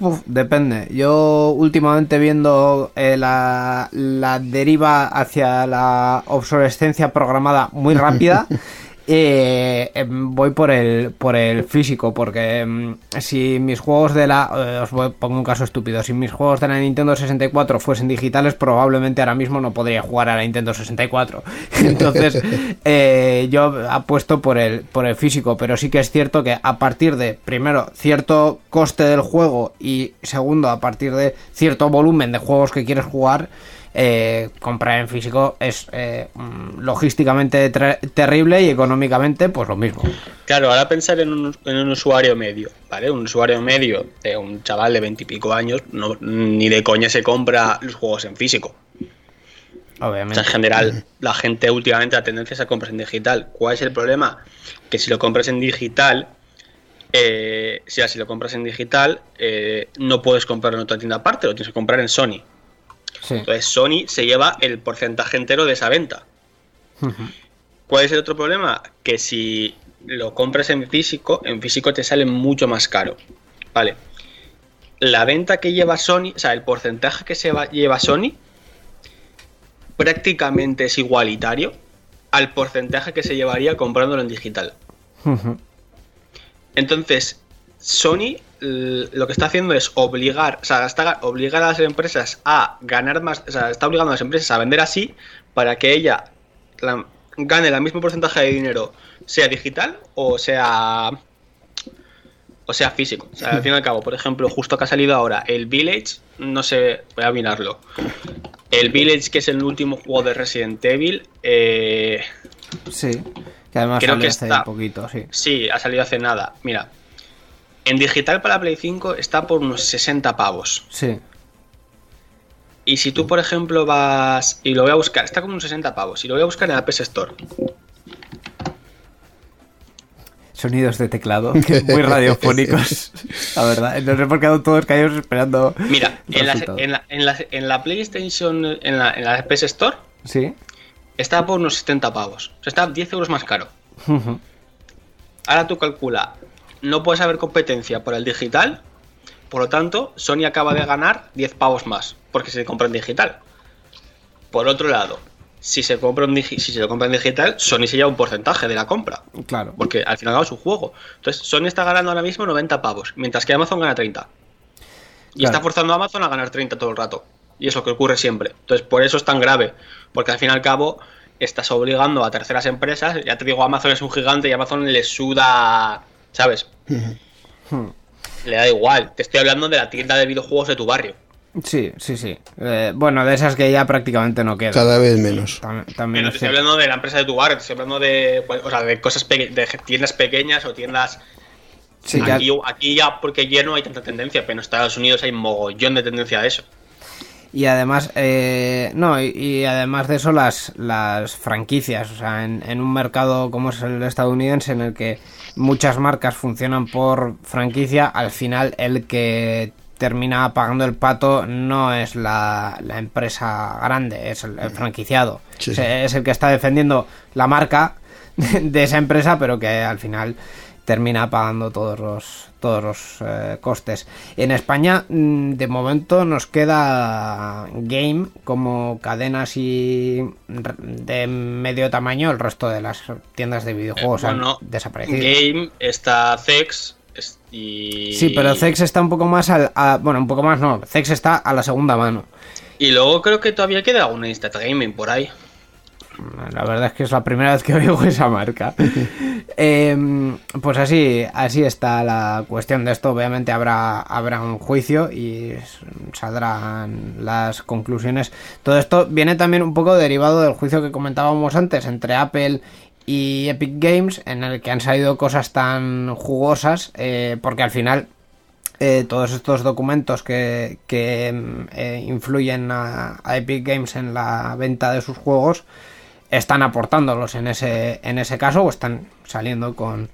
Uf, depende. Yo últimamente viendo eh, la, la deriva hacia la obsolescencia programada muy rápida, eh, voy por el, por el físico, porque em, si mis juegos de la... eh, os voy- pongo un caso estúpido. Si mis juegos de la Nintendo 64 fuesen digitales, probablemente ahora mismo no podría jugar a la Nintendo 64. Entonces, eh, yo apuesto por el, por el físico, pero sí que es cierto que a partir de, primero, cierto coste del juego y segundo, a partir de cierto volumen de juegos que quieres jugar, eh, comprar en físico es eh, mm, logísticamente ter- terrible y económicamente pues lo mismo. Claro, ahora pensar en un, en un usuario medio, ¿vale? Un usuario medio de un chaval de veintipico años, no, ni de coña se compra los juegos en físico. O sea, Obviamente. en general, la gente últimamente la tendencia es a comprar en digital. ¿Cuál es el problema? Que si lo compras en digital, eh, si, si lo compras en digital, eh, no puedes comprarlo en otra tienda aparte, lo tienes que comprar en Sony. Sí. Entonces Sony se lleva el porcentaje entero de esa venta. ¿Cuál es el otro problema? Que si lo compras en físico, en físico te sale mucho más caro. Vale. La venta que lleva Sony, o sea, el porcentaje que se va- lleva Sony, prácticamente es igualitario al porcentaje que se llevaría comprándolo en digital. Entonces, Sony lo que está haciendo es obligar, o sea, está obligar a las empresas a ganar más, o sea, está obligando a las empresas a vender así para que ella la- gane el mismo porcentaje de dinero, sea digital o sea o sea físico. O sea, al fin y al cabo, por ejemplo, justo que ha salido ahora el Village, no sé, voy a mirarlo. El Village, que es el último juego de Resident Evil, eh, Sí. Que además Creo salió que hace está- poquito, sí. Sí, ha salido hace nada. Mira, en digital para Play 5 está por unos 60 pavos. Sí. Y si tú, por ejemplo, vas y lo voy a buscar, está como unos 60 pavos. Y lo voy a buscar en la PS Store. Sonidos de teclado, que muy radiofónicos. La verdad, nos hemos quedado todos callados esperando. Mira, en la, resultado. en la- en la- en la PlayStation, en la, en la PS Store, Sí. está por unos 70 pavos. O sea, está 10 euros más caro. Ahora tú calcula, no puedes haber competencia por el digital, por lo tanto, Sony acaba de ganar 10 pavos más, porque se compra en digital. Por otro lado, si se compra en si se lo compra en digital, Sony se lleva un porcentaje de la compra, Claro. porque al final es su juego. Entonces, Sony está ganando ahora mismo 90 pavos, mientras que Amazon gana 30. Y Claro. está forzando a Amazon a ganar 30 todo el rato. Y es lo que ocurre siempre. Entonces, por eso es tan grave, porque al fin y al cabo estás obligando a terceras empresas, ya te digo, Amazon es un gigante y Amazon le suda, ¿sabes? Le da igual, te estoy hablando de la tienda de videojuegos de tu barrio. Sí, sí, sí. Eh, bueno, de esas que ya prácticamente no quedan. Cada vez menos. Tam- También Pero te estoy hablando de la empresa de tu barrio, te estoy hablando de, o sea, de cosas peque- de tiendas pequeñas o tiendas Sí, aquí, aquí ya porque ya no hay tanta tendencia, pero en Estados Unidos hay mogollón de tendencia a eso. Y además, eh, no, y, y además de eso, las, las franquicias. O sea, en, en un mercado como es el estadounidense, en el que muchas marcas funcionan por franquicia, al final el que termina pagando el pato no es la, la empresa grande, es el, el franquiciado. Sí, Es el que está defendiendo la marca de esa empresa, pero que al final termina pagando todos los todos los eh, costes. En España, mm, de momento, nos queda Game como cadena así r- de medio tamaño. El resto de las tiendas de videojuegos Eh, bueno, han desaparecido. Game está Zex y... Sí, pero Zex está un poco más al. a- bueno, un poco más no. Zex está a la segunda mano. Y luego creo que todavía queda una Instant Gaming por ahí. La verdad es que es la primera vez que oigo esa marca. Em, pues así, así está la cuestión de esto. Obviamente habrá, habrá un juicio y saldrán las conclusiones. Todo esto viene también un poco derivado del juicio que comentábamos antes entre Apple y Epic Games, en el que han salido cosas tan jugosas, eh, porque al final eh, todos estos documentos que, que, mm, eh, influyen a, a Epic Games en la venta de sus juegos están aportándolos en ese, en ese caso o están saliendo con,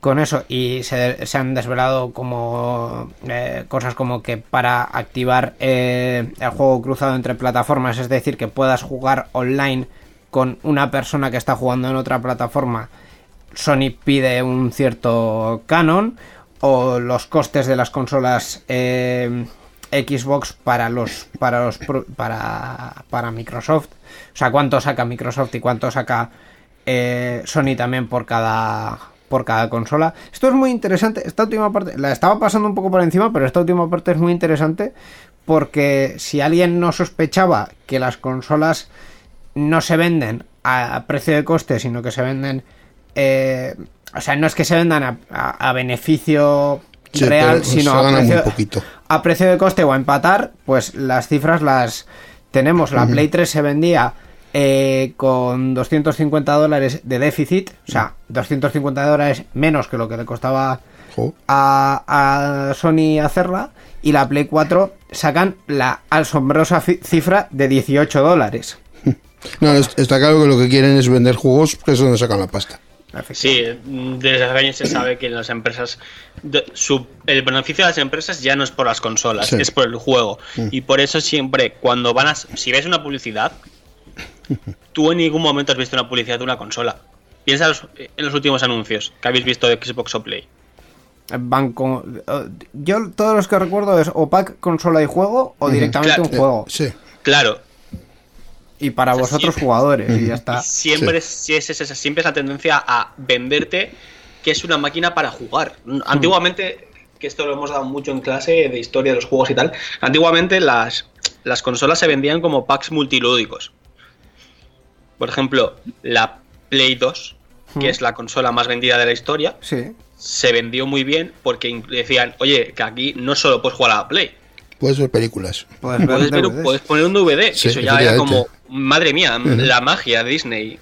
con eso y se, se han desvelado como eh, cosas como que para activar eh, el juego cruzado entre plataformas, es decir, que puedas jugar online con una persona que está jugando en otra plataforma, Sony pide un cierto canon o los costes de las consolas eh, Xbox para los para los para para Microsoft, o sea, cuánto saca Microsoft y cuánto saca eh, Sony también por cada por cada consola. Esto es muy interesante. Esta última parte la estaba pasando un poco por encima, pero esta última parte es muy interesante porque si alguien no sospechaba que las consolas no se venden a, precio de coste, sino que se venden, eh, o sea, no es que se vendan a, a- a beneficio Sí, real, sino a precio, a precio de coste o a empatar, pues las cifras las tenemos. La Play 3 se vendía eh, con 250 dólares de déficit, o sea, 250 dólares menos que lo que le costaba a, a Sony hacerla y la Play 4 sacan la asombrosa cifra de 18 dólares. No, es- está claro que lo que quieren es vender juegos, que es donde sacan la pasta. Sí, desde hace años se sabe que las empresas. de- su- el beneficio de las empresas ya no es por las consolas, Sí. es por el juego. Y por eso siempre, cuando van a. Si ves una publicidad, tú en ningún momento has visto una publicidad de una consola. Piensa los- en los últimos anuncios que habéis visto de Xbox o Play. Van con- eh, yo todos los que recuerdo es o pack consola y juego o directamente Claro. un juego. Sí. Claro, Y para O sea, vosotros sí. jugadores y ya está. siempre, es, es- es- es- siempre es la tendencia a venderte que es una máquina para jugar. Antiguamente, que esto lo hemos dado mucho en clase de historia de los juegos y tal, antiguamente las, las consolas se vendían como packs multilúdicos. Por ejemplo, la Play 2, que es la consola más vendida de la historia, Sí. se vendió muy bien porque decían, oye, que aquí no solo puedes jugar a la Play, Puedes ver películas. Puedes ver puedes, ver- DVDs. puedes poner un DVD. Sí, eso ya era como, madre mía, la magia de Disney.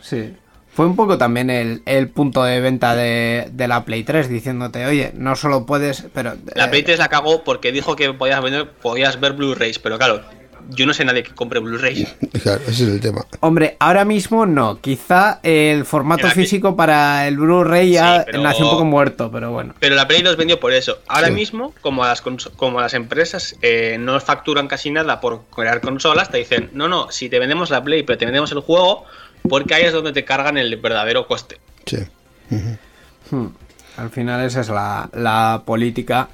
Sí. Fue un poco también el, el punto de venta de, de la Play 3, diciéndote, oye, no solo puedes, pero... La eh, Play 3 la cagó porque dijo que podías, vender, podías ver Blu-rays, pero claro, yo no sé nadie que compre Blu-ray. Claro, ese es el tema. Hombre, ahora mismo no. Quizá el formato Era que- físico para el Blu-ray ya Sí, pero- nació un poco muerto, pero bueno. Pero la Play 2 vendió por eso. Ahora Sí. mismo, como las, como las empresas eh, no facturan casi nada por crear consolas, te dicen, no, no, si te vendemos la Play, pero te vendemos el juego, porque ahí es donde te cargan el verdadero coste. Sí. Hmm. Al final esa es la, la política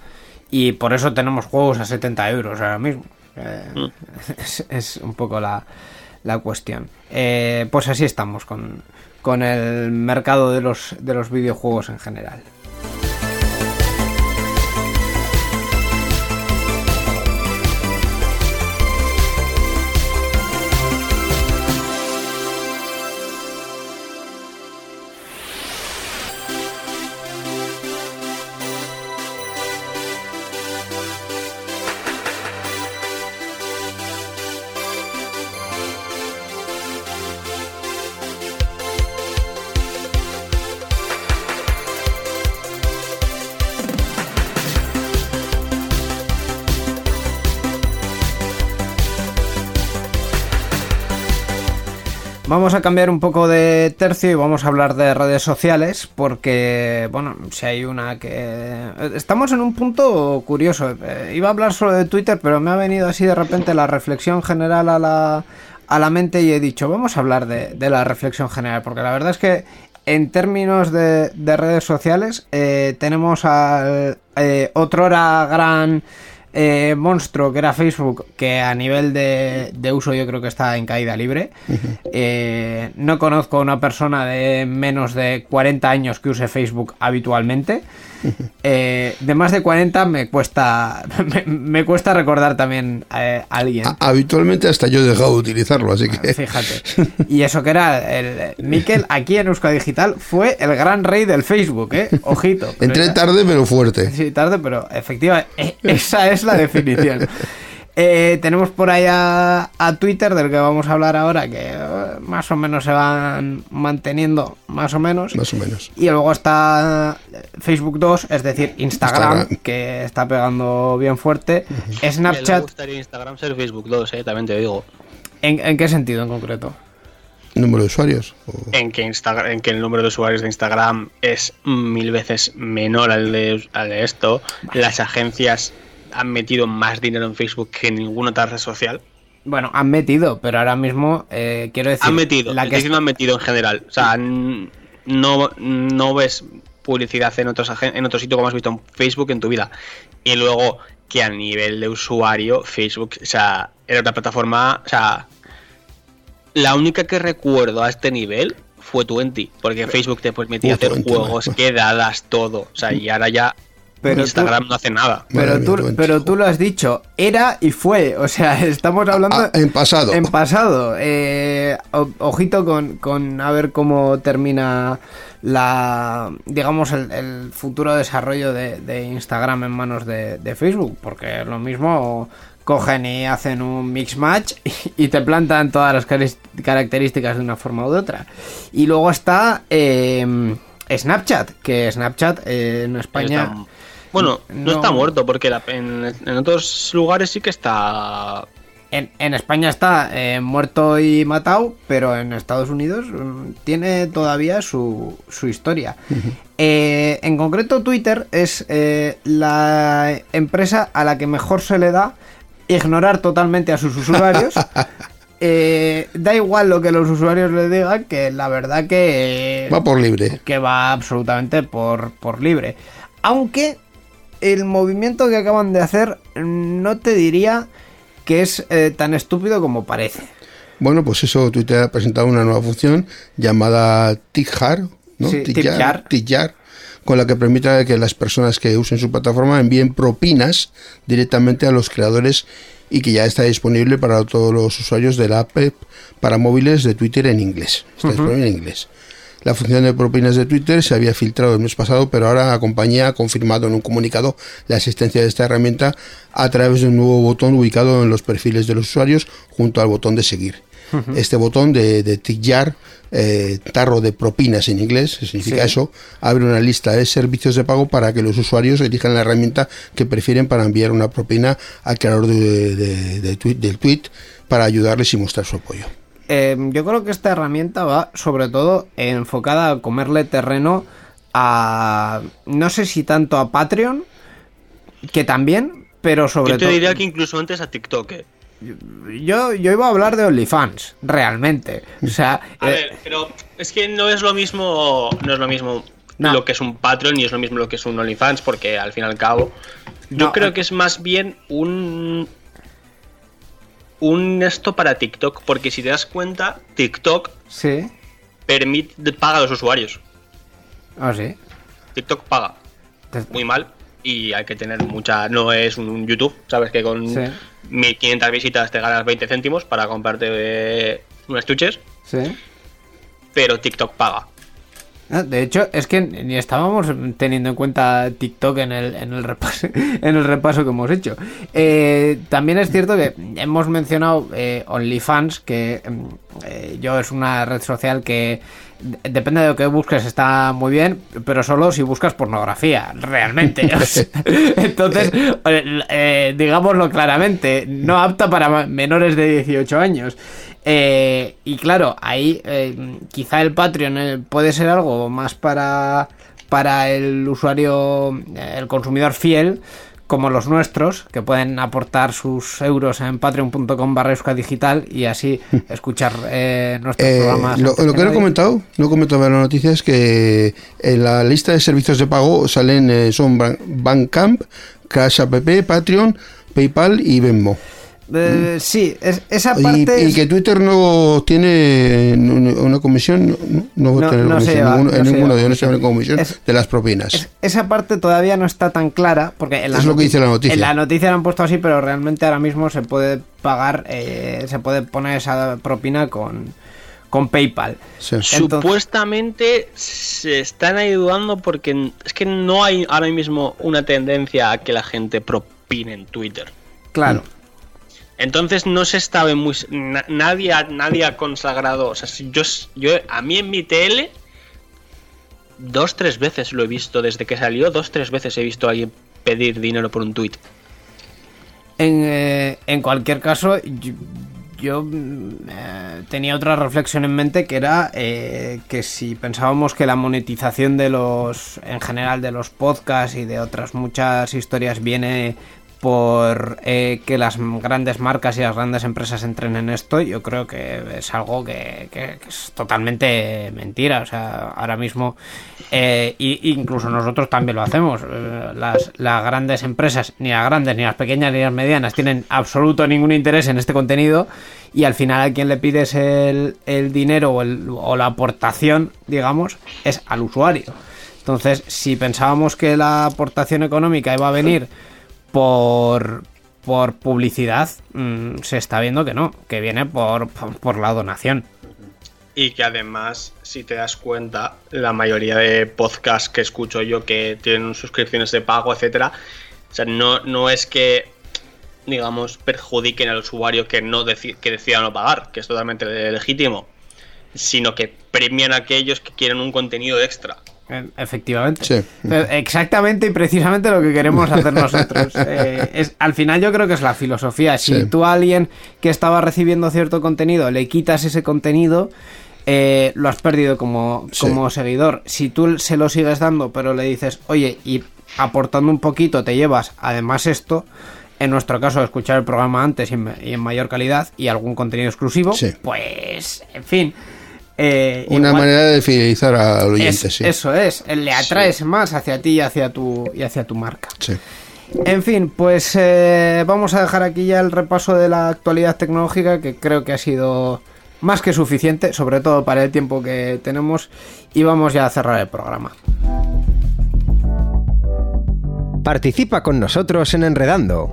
y por eso tenemos juegos a 70 euros ahora mismo. Eh, Mm. es, es un poco la, la cuestión. Eh, pues así estamos con, con el mercado de los, de los videojuegos en general. Vamos a cambiar un poco de tercio y vamos a hablar de redes sociales porque, bueno, si hay una que... Estamos en un punto curioso. Eh, iba a hablar solo de Twitter, pero me ha venido así de repente la reflexión general a la, a la mente y he dicho, vamos a hablar de, la reflexión general, porque la verdad es que en términos de, de redes sociales eh, tenemos al eh, otrora gran eh, monstruo que era Facebook, que a nivel de, de uso yo creo que está en caída libre. Eh, no conozco a una persona de menos de 40 años que use Facebook habitualmente. Eh, de más de 40 me cuesta me, me cuesta recordar también eh, a alguien. Habitualmente hasta yo he dejado de utilizarlo, así que. Fíjate. Y eso que era el Miquel aquí en Euskadi Digital fue el gran rey del Facebook, ¿eh? Ojito. Entré tarde, pero fuerte. Sí, tarde, pero efectivamente, esa es la definición. Eh, tenemos por ahí a, a Twitter, del que vamos a hablar ahora, que eh, más o menos se van manteniendo, más o menos. Más o menos. Y luego está eh, Facebook 2, es decir, Instagram, Instagram. que está pegando bien fuerte. Me Snapchat, gustaría Instagram ser Facebook 2, eh, también te digo. ¿en, en qué sentido en concreto? ¿Número de usuarios? O- En que, Instagram, en que el número de usuarios de Instagram es mil veces menor al de, al de esto. Las agencias han metido más dinero en Facebook que en ninguna otra red social. Bueno, han metido, pero ahora mismo eh, quiero decir. Han metido, la estoy que diciendo han metido en general. O sea, no, no ves publicidad en otros en otro sitio como has visto en Facebook en tu vida. Y luego que a nivel de usuario, Facebook, o sea, era una plataforma, o sea, la única que recuerdo a este nivel fue Twenty, porque Facebook te permitía hacer 20, juegos, quedadas, todo. O sea, y ahora ya Pero tú- Instagram no hace nada. Pero tú, mía, pero tú lo has dicho, era y fue. O sea, estamos hablando. Ah, en pasado. En pasado. Eh, o- ojito con, con a ver cómo termina la. Digamos, el, el futuro desarrollo de, de Instagram en manos de, de Facebook. Porque lo mismo cogen y hacen un mix match y, te plantan todas las características de una forma u otra. Y luego está. eh, Snapchat, que Snapchat eh, en España Está- bueno, no, no- está muerto, porque la- en, en otros lugares sí que está En, en España está eh, muerto y matado, pero en Estados Unidos mm, tiene todavía su, su historia. Eh, en concreto, Twitter es eh, la empresa a la que mejor se le da ignorar totalmente a sus usuarios. Eh, da igual lo que los usuarios le digan, que la verdad que Va por libre. que va absolutamente por, por libre. Aunque el movimiento que acaban de hacer no te diría que es eh, tan estúpido como parece. Bueno, pues eso, Twitter ha presentado una nueva función llamada TikJar, ¿no? Sí. Tip-Jar, con la que permite que las personas que usen su plataforma envíen propinas directamente a los creadores y que ya está disponible para todos los usuarios de la app para móviles de Twitter en inglés. Está disponible en inglés. La función de propinas de Twitter se había filtrado el mes pasado, pero ahora la compañía ha confirmado en un comunicado la existencia de esta herramienta a través de un nuevo botón ubicado en los perfiles de los usuarios junto al botón de seguir. Este botón de, de tip jar, eh, tarro de propinas en inglés, significa Sí. eso, abre una lista de servicios de pago para que los usuarios elijan la herramienta que prefieren para enviar una propina al creador de, de- de tweet- del tweet para ayudarles y mostrar su apoyo. Eh, yo creo que esta herramienta va sobre todo enfocada a comerle terreno a... no sé si tanto a Patreon, que también, pero sobre Yo te todo... diría que incluso antes a TikTok. eh. Yo, yo iba a hablar de OnlyFans, realmente. O sea, A eh, ver, pero es que no es lo mismo, no es lo mismo No. lo que es un Patreon y es lo mismo lo que es un OnlyFans, porque al fin y al cabo, yo No, creo eh. que es más bien un un esto para TikTok, porque si te das cuenta, TikTok sí. permite paga a los usuarios. Ah, sí. TikTok paga muy mal y hay que tener mucha. No es un, YouTube, sabes que con Sí. 1500 visitas te ganas 20 céntimos para comprarte eh, unas chuches, Sí. pero TikTok paga. Ah, De hecho, es que ni estábamos teniendo en cuenta TikTok en el, en el, repaso, en el repaso que hemos hecho. Eh, también es cierto que hemos mencionado eh, OnlyFans, que mm, eh, yo es una red social que depende de lo que busques está muy bien, pero solo si buscas pornografía, realmente. Entonces, eh, eh, digámoslo claramente, no apta para menores de 18 años. Eh, y claro, ahí eh, quizá el Patreon eh, puede ser algo más para, para el usuario, eh, el consumidor fiel, como los nuestros, que pueden aportar sus euros en patreon.com barra digital y así escuchar eh, nuestros Eh, programas. lo, que no he comentado, no he comentado en la noticia es que en la lista de servicios de pago salen eh, son Ban- Bandcamp, Cash App, Patreon, PayPal y Venmo. Eh, sí, es- esa parte... y es- que Twitter no tiene una una comisión, no, no va No- a tener no se comisión, lleva- ninguno, no en ninguno de ellos no se lleva comisión Es- de las propinas. Es- esa parte todavía no está tan clara porque en la Es lo que dice la noticia. En la noticia lo han puesto así, pero realmente ahora mismo se puede pagar, eh, se puede poner esa propina con, con PayPal. Sí. Entonces- Supuestamente se están ayudando porque es que no hay ahora mismo una tendencia a que la gente propine en Twitter. Claro. Entonces no se estaba muy. na- nadie, nadie ha consagrado. O sea, yo, yo, a mí en mi TL, dos, tres veces lo he visto. Desde que salió, dos, tres veces he visto a alguien pedir dinero por un tuit. En, eh, en cualquier caso, yo, yo, mm, eh, tenía otra reflexión en mente que era eh, que si pensábamos que la monetización de los, en general, de los podcasts y de otras muchas historias viene por eh, que las grandes marcas y las grandes empresas entren en esto, yo creo que es algo que, es totalmente mentira. O sea, ahora mismo, eh, y, incluso nosotros también lo hacemos. eh, las, las grandes empresas, ni las grandes, ni las pequeñas, ni las medianas, tienen absoluto ningún interés en este contenido. Y al final, a quien le pides el, el dinero o, el- o la aportación, digamos, es al usuario. Entonces, si pensábamos que la aportación económica iba a venir por, por publicidad, mm, se está viendo que no, que viene por, por, la donación. Y que además, si te das cuenta, la mayoría de podcasts que escucho yo que tienen suscripciones de pago, etcétera, o sea, no, no es que, digamos, perjudiquen al usuario que no que decida no pagar, que es totalmente legítimo, sino que premian a aquellos que quieren un contenido extra. Eh, Efectivamente. Sí. Exactamente y precisamente lo que queremos hacer nosotros. Eh, es, al final yo creo que es la filosofía. Si Sí. tú a alguien que estaba recibiendo cierto contenido le quitas ese contenido, eh, lo has perdido como, Sí. como seguidor. Si tú se lo sigues dando pero le dices, oye, y aportando un poquito te llevas además esto, en nuestro caso escuchar el programa antes y en, mayor calidad y algún contenido exclusivo, pues, en fin. Eh, Una igual- manera de fidelizar al oyente, es- sí. Eso es, le atraes más hacia ti y hacia tu, y hacia tu marca. Sí. En fin, pues eh, vamos a dejar aquí ya el repaso de la actualidad tecnológica que creo que ha sido más que suficiente, sobre todo para el tiempo que tenemos, y vamos ya a cerrar el programa. Participa con nosotros en Enredando.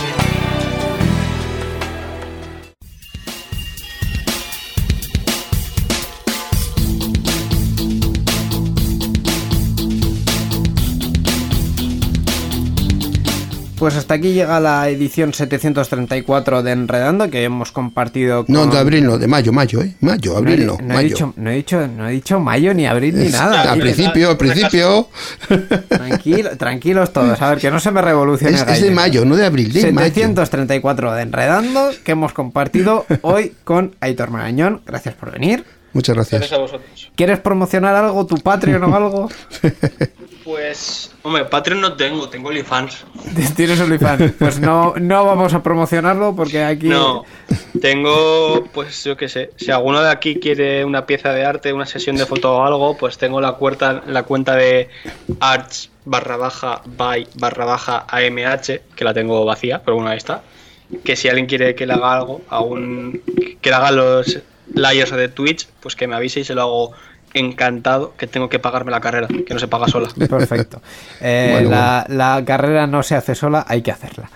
Pues hasta aquí llega la edición 734 de Enredando que hemos compartido con... No, de abril no, de mayo, mayo, ¿eh? Mayo, abril no, no, he mayo. dicho, no, he dicho, no he dicho mayo ni abril ni Es- nada. Al principio, al principio. Tranquilo, tranquilos todos, a ver, que no se me revolucione Es, es de mayo, no de abril, de mayo. 734 de Enredando que hemos compartido hoy con Aitor Marañón. Gracias por venir. Muchas gracias. Gracias a vosotros. ¿Quieres promocionar algo, tu Patreon o algo? Pues, hombre, Patreon no tengo, tengo OnlyFans. Tienes OnlyFans. Pues no, no vamos a promocionarlo porque aquí... No, tengo, pues yo qué sé, si alguno de aquí quiere una pieza de arte, una sesión de foto o algo, pues tengo la cuenta, la cuenta de arts barra baja by barra baja amh, que la tengo vacía, pero bueno, ahí está. Que si alguien quiere que le haga algo, algún, que le haga los layers de Twitch, pues que me avise y se lo hago encantado, que tengo que pagarme la carrera, que no se paga sola. Perfecto. Eh, Bueno, la, la carrera no se hace sola, hay que hacerla.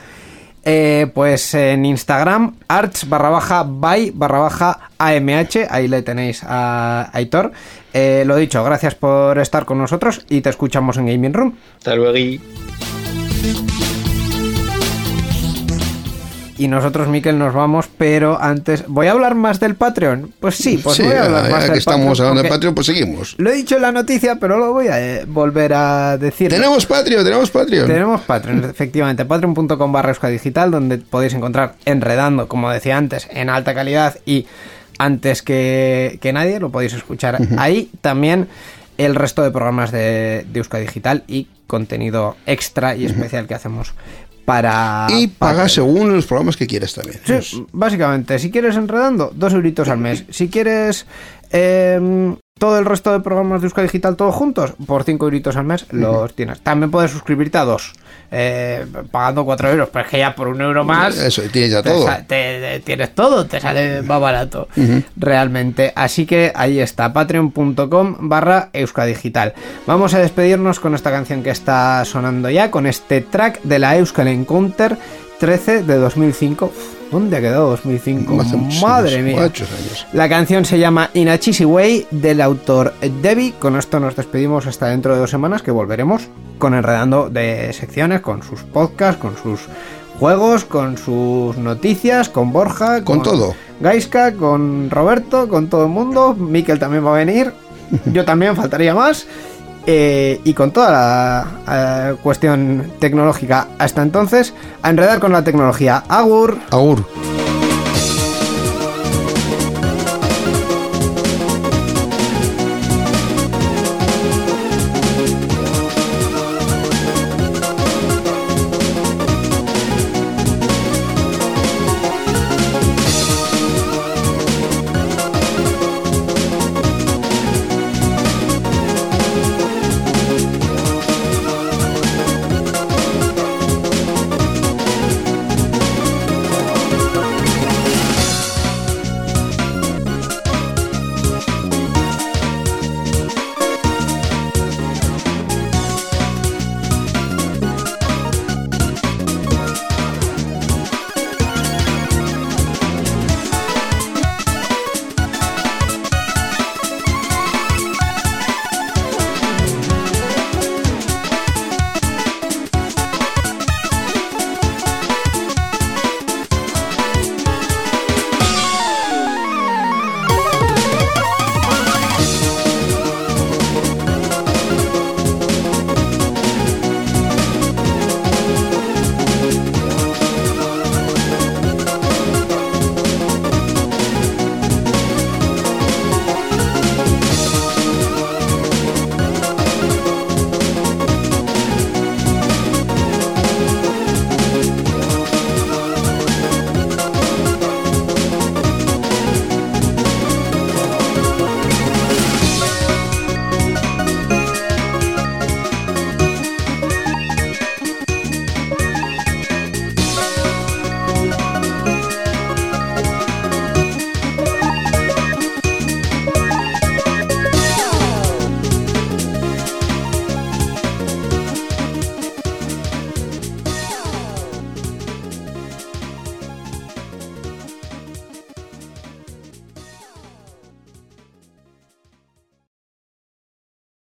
Eh, pues en Instagram, arts barra baja by barra baja AMH, ahí le tenéis a Aitor. Eh, lo dicho, gracias por estar con nosotros y te escuchamos en Gaming Room. Hasta luego. Y nosotros, Miquel, nos vamos, pero antes. ¿Voy a hablar más del Patreon? Pues sí, pues sí, voy a hablar ya más que del estamos hablando de porque Patreon, pues seguimos. Lo he dicho en la noticia, pero lo voy a eh, volver a decir. Tenemos Patreon, tenemos Patreon. Tenemos Patreon, efectivamente, patreon.com barra digital, donde podéis encontrar enredando, como decía antes, en alta calidad y antes que, que nadie, lo podéis escuchar ahí. También el resto de programas de, de Euskadi Digital y contenido extra y especial que hacemos para... y paga Patreon. según los programas que quieras también. Sí, básicamente, si quieres enredando, dos euritos al mes. Si quieres... em, todo el resto de programas de Euskadi Digital todos juntos, por 5 euritos al mes los tienes. También puedes suscribirte a dos, eh, pagando 4 euros, pero es que ya por un euro más... Eso, tienes ya todo. te- te- tienes todo, te sale más barato, realmente. Así que ahí está, patreon.com barra Euskadigital. Vamos a despedirnos con esta canción que está sonando ya, con este track de la Euskal Encounter 13 de 2005. Uf, ¿Dónde ha quedado 2005? Hace muchos Madre mía. años. La canción se llama In a Cheesy Way del autor Debbie. Con esto nos despedimos hasta dentro de dos semanas que volveremos con Enredando de secciones, con sus podcasts, con sus juegos, con sus noticias, con Borja, Con todo. Gaiska, con Roberto, con todo el mundo. Miquel también va a venir. Yo también, faltaría más. Eh, y con toda la eh, cuestión tecnológica hasta entonces, a enredar con la tecnología. Agur. Agur.